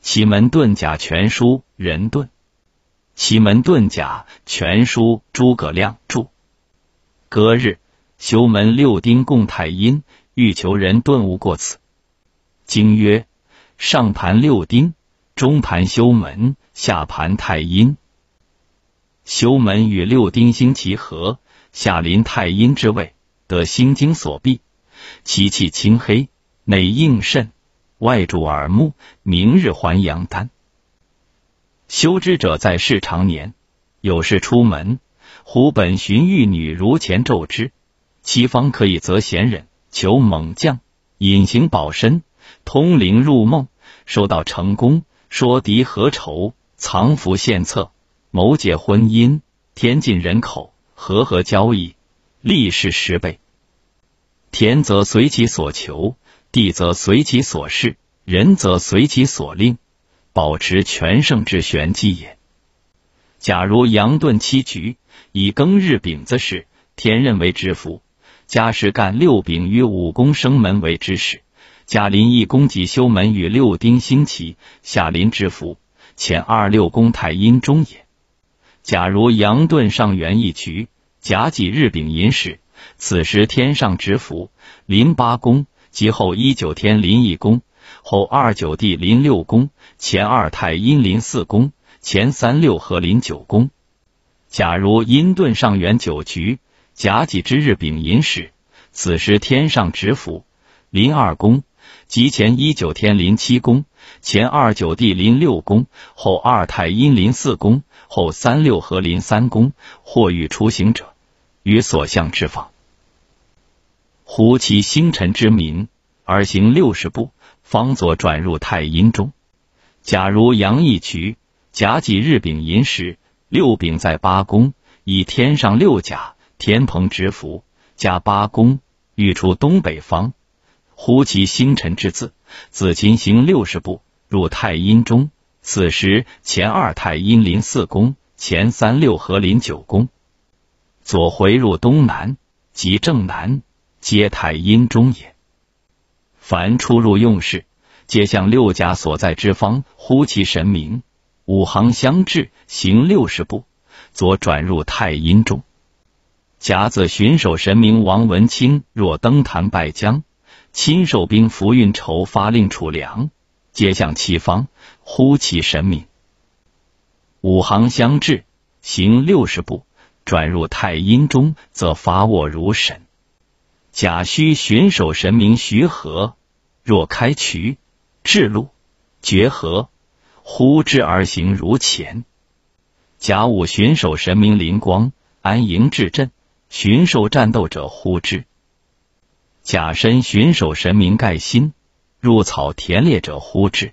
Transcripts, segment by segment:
奇门遁甲全书人遁，奇门遁甲全书诸葛亮著。隔日，修门六丁共太阴，欲求人顿悟过此。经曰：上盘六丁，中盘修门，下盘太阴。修门与六丁星齐合，下临太阴之位，得心经所蔽。其气清黑，内应肾，外主耳目，明日还阳丹。修之者在世常年，有事出门，忽本寻玉女如前咒之，其方可以择贤人，求猛将，隐形保身，通灵入梦，收到成功，说敌何愁，藏福献策，谋解婚姻，天尽人口，和合交易，利是十倍。田则随其所求，地则随其所事，人则随其所令，保持全胜之玄机也。假如阳遁七局，以庚日丙子时，天任为之福；加时干六丙与五宫生门为之时，甲临一宫及修门与六丁星齐，下临之福，前二六宫太阴中也。假如阳遁上元一局，甲己日丙寅时。此时天上之福，临八宫，即后一九天临一宫，后二九地临六宫，前二太阴临四宫，前三六合临九宫。假如阴遁上元九局，甲己之日丙寅时，此时天上执福，临二宫，即前一九天临七宫，前二九地临六宫，后二太阴临四宫，后三六合临三宫，或欲出行者。与所向之方，呼其星辰之民，而行六十步，方左转入太阴中。假如阳一局，甲己日丙寅时，六丙在八宫，以天上六甲，天蓬之福，加八宫，欲出东北方。呼其星辰之字，子金行六十步，入太阴中。此时前二太阴临四宫，前三六合临九宫。左回入东南，即正南，皆太阴中也。凡出入用事，皆向六甲所在之方呼其神明，五行相至，行六十步，左转入太阴中。甲子巡守神明王文清若登坛拜将，亲受兵符运筹发令储粮，皆向其方呼其神明。五行相至，行六十步。转入太阴中，则发卧如神。甲戌巡守神明徐和，若开渠、至路、绝河，呼之而行如前。甲午巡守神明灵光，安营治阵，巡守战斗者呼之。甲申巡守神明盖心，入草田猎者呼之。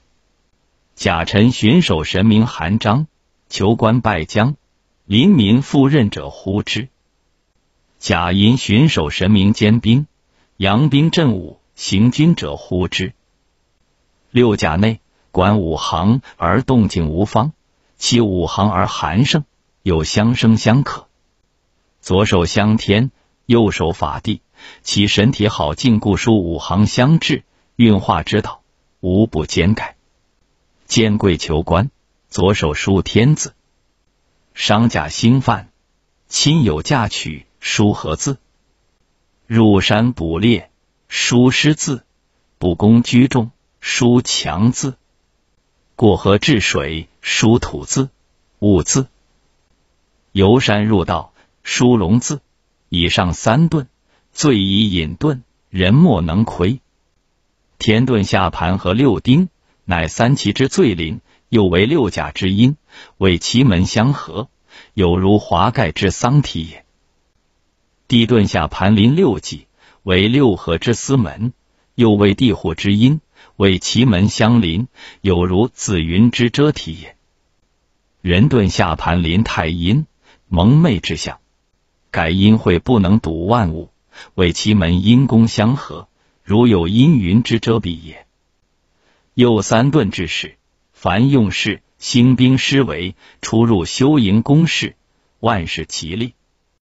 甲辰巡守神明韩章，求官拜将。临民赴任者呼之。甲寅巡守神明兼兵，扬兵镇武行军者呼之。六甲内管五行而动静无方，其五行而寒盛，有相生相克。左手相天，右手法地，其神体好尽故书五行相制，运化之道无不兼改。兼贵求官，左手书天子。商贾兴犯，亲友嫁娶，书何字？入山捕猎，书师字；捕弓居众，书强字；过河治水，书土字、物字；游山入道，书龙字。以上三遁，最以隐遁，人莫能窥。天遁下盘和六丁，乃三奇之最灵。又为六甲之阴，为奇门相合，有如华盖之桑体也。地遁下盘临六纪，为六合之司门，又为地户之阴，为奇门相邻，有如紫云之遮体也。人遁下盘临太阴，蒙昧之象，盖阴会不能睹万物，为奇门阴宫相合，如有阴云之遮蔽也。又三遁之事。凡用事兴兵施为出入修营宫室，万事其利。